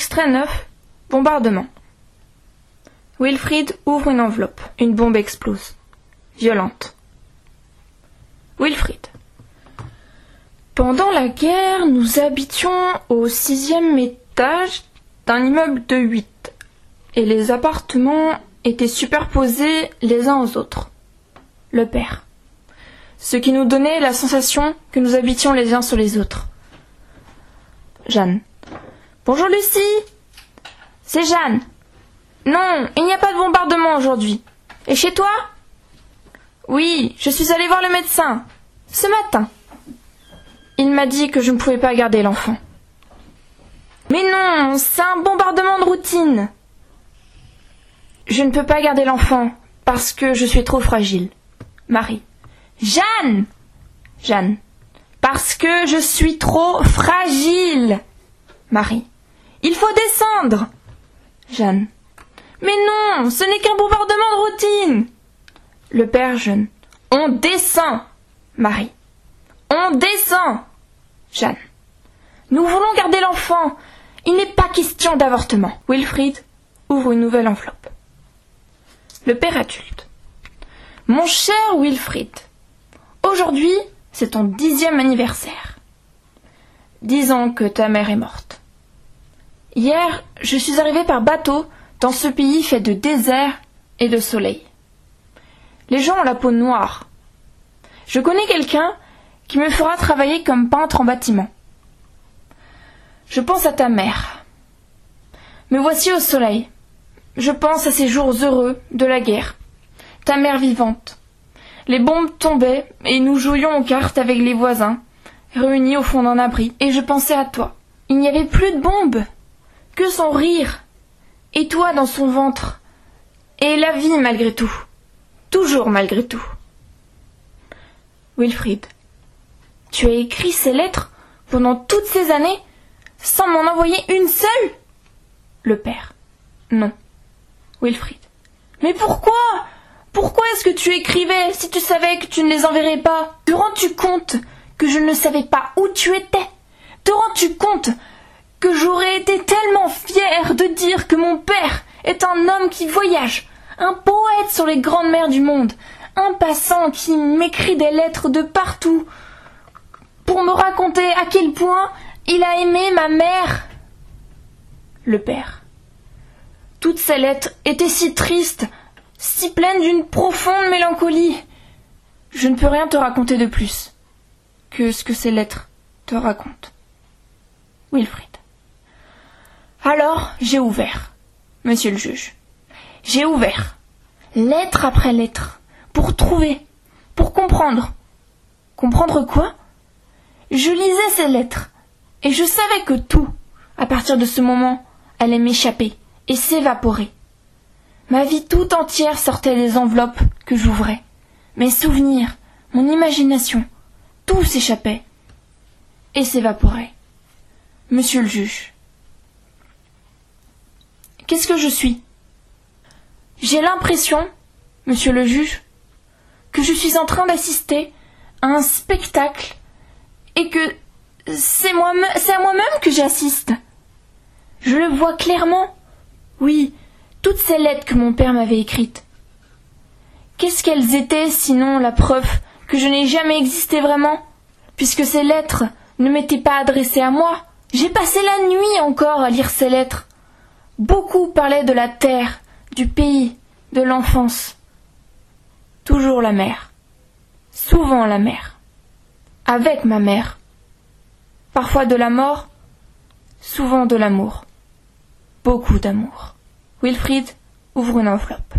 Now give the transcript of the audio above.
Extrait 9. Bombardement. Wilfried ouvre une enveloppe. Une bombe explose. Violente. Wilfried. Pendant la guerre, nous habitions au sixième étage d'un immeuble de huit, et les appartements étaient superposés les uns aux autres. Le père. Ce qui nous donnait la sensation que nous habitions les uns sur les autres. Jeanne. Bonjour Lucie C'est Jeanne. Non, il n'y a pas de bombardement aujourd'hui. Et chez toi? Oui, je suis allée voir le médecin. Ce matin. Il m'a dit que je ne pouvais pas garder l'enfant. Mais non, c'est un bombardement de routine. Je ne peux pas garder l'enfant parce que je suis trop fragile. Marie. Jeanne Jeanne. Parce que je suis trop fragile. Marie. Il faut descendre. Jeanne. Mais non, ce n'est qu'un bombardement de routine. Le père jeune. On descend. Marie. On descend. Jeanne. Nous voulons garder l'enfant. Il n'est pas question d'avortement. Wilfried ouvre une nouvelle enveloppe. Le père adulte. Mon cher Wilfried, aujourd'hui, c'est ton dixième anniversaire. Dix ans que ta mère est morte. Hier, je suis arrivé par bateau dans ce pays fait de désert et de soleil. Les gens ont la peau noire. Je connais quelqu'un qui me fera travailler comme peintre en bâtiment. Je pense à ta mère. Me voici au soleil. Je pense à ces jours heureux de la guerre. Ta mère vivante. Les bombes tombaient et nous jouions aux cartes avec les voisins, réunis au fond d'un abri, et je pensais à toi. Il n'y avait plus de bombes, que son rire, et toi dans son ventre, et la vie malgré tout, toujours malgré tout. Wilfried, tu as écrit ces lettres pendant toutes ces années sans m'en envoyer une seule? Le père. Non. Wilfried. Mais pourquoi? Pourquoi est-ce que tu écrivais si tu savais que tu ne les enverrais pas? Te rends-tu compte que je ne savais pas où tu étais? Te rends-tu compte que j'aurais été tellement fière de dire que mon un homme qui voyage, un poète sur les grandes mers du monde, un passant qui m'écrit des lettres de partout pour me raconter à quel point il a aimé ma mère. Le père. Toutes ces lettres étaient si tristes, si pleines d'une profonde mélancolie. Je ne peux rien te raconter de plus que ce que ces lettres te racontent. Wilfrid. Alors j'ai ouvert, monsieur le juge. J'ai ouvert, lettre après lettre, pour trouver, pour comprendre. Comprendre quoi? Je lisais ces lettres, et je savais que tout, à partir de ce moment, allait m'échapper et s'évaporer. Ma vie tout entière sortait des enveloppes que j'ouvrais. Mes souvenirs, mon imagination, tout s'échappait et s'évaporait. Monsieur le juge, qu'est-ce que je suis? J'ai l'impression, monsieur le juge, que je suis en train d'assister à un spectacle et que c'est moi c'est à moi-même que j'assiste. Je le vois clairement. Oui, toutes ces lettres que mon père m'avait écrites. Qu'est-ce qu'elles étaient sinon la preuve que je n'ai jamais existé vraiment, puisque ces lettres ne m'étaient pas adressées à moi. J'ai passé la nuit encore à lire ces lettres. Beaucoup parlaient de la terre, du pays, de l'enfance. Toujours la mère. Souvent la mère. Avec ma mère parfois de la mort, souvent de l'amour, beaucoup d'amour. Wilfried ouvre une enveloppe.